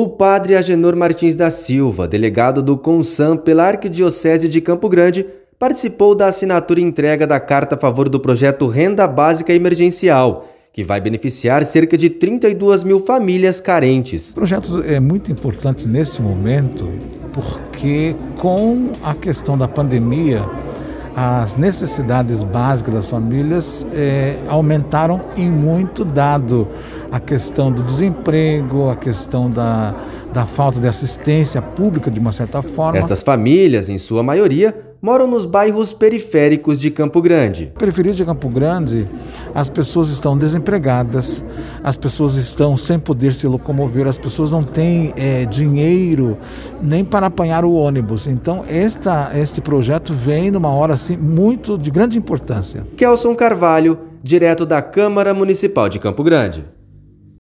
O padre Agenor Martins da Silva, delegado do CONSAM pela Arquidiocese de Campo Grande, participou da assinatura e entrega da carta a favor do projeto Renda Básica Emergencial, que vai beneficiar cerca de 32 mil famílias carentes. O projeto é muito importante nesse momento porque, com a questão da pandemia, as necessidades básicas das famílias é, aumentaram em muito, dado a questão do desemprego, a questão da, da falta de assistência pública, de uma certa forma. Estas famílias, em sua maioria, moram nos bairros periféricos de Campo Grande. Periferia de Campo Grande, as pessoas estão desempregadas, as pessoas estão sem poder se locomover, as pessoas não têm é, dinheiro nem para apanhar o ônibus. Então, esta, este projeto vem numa hora assim muito de grande importância. Kelson Carvalho, direto da Câmara Municipal de Campo Grande.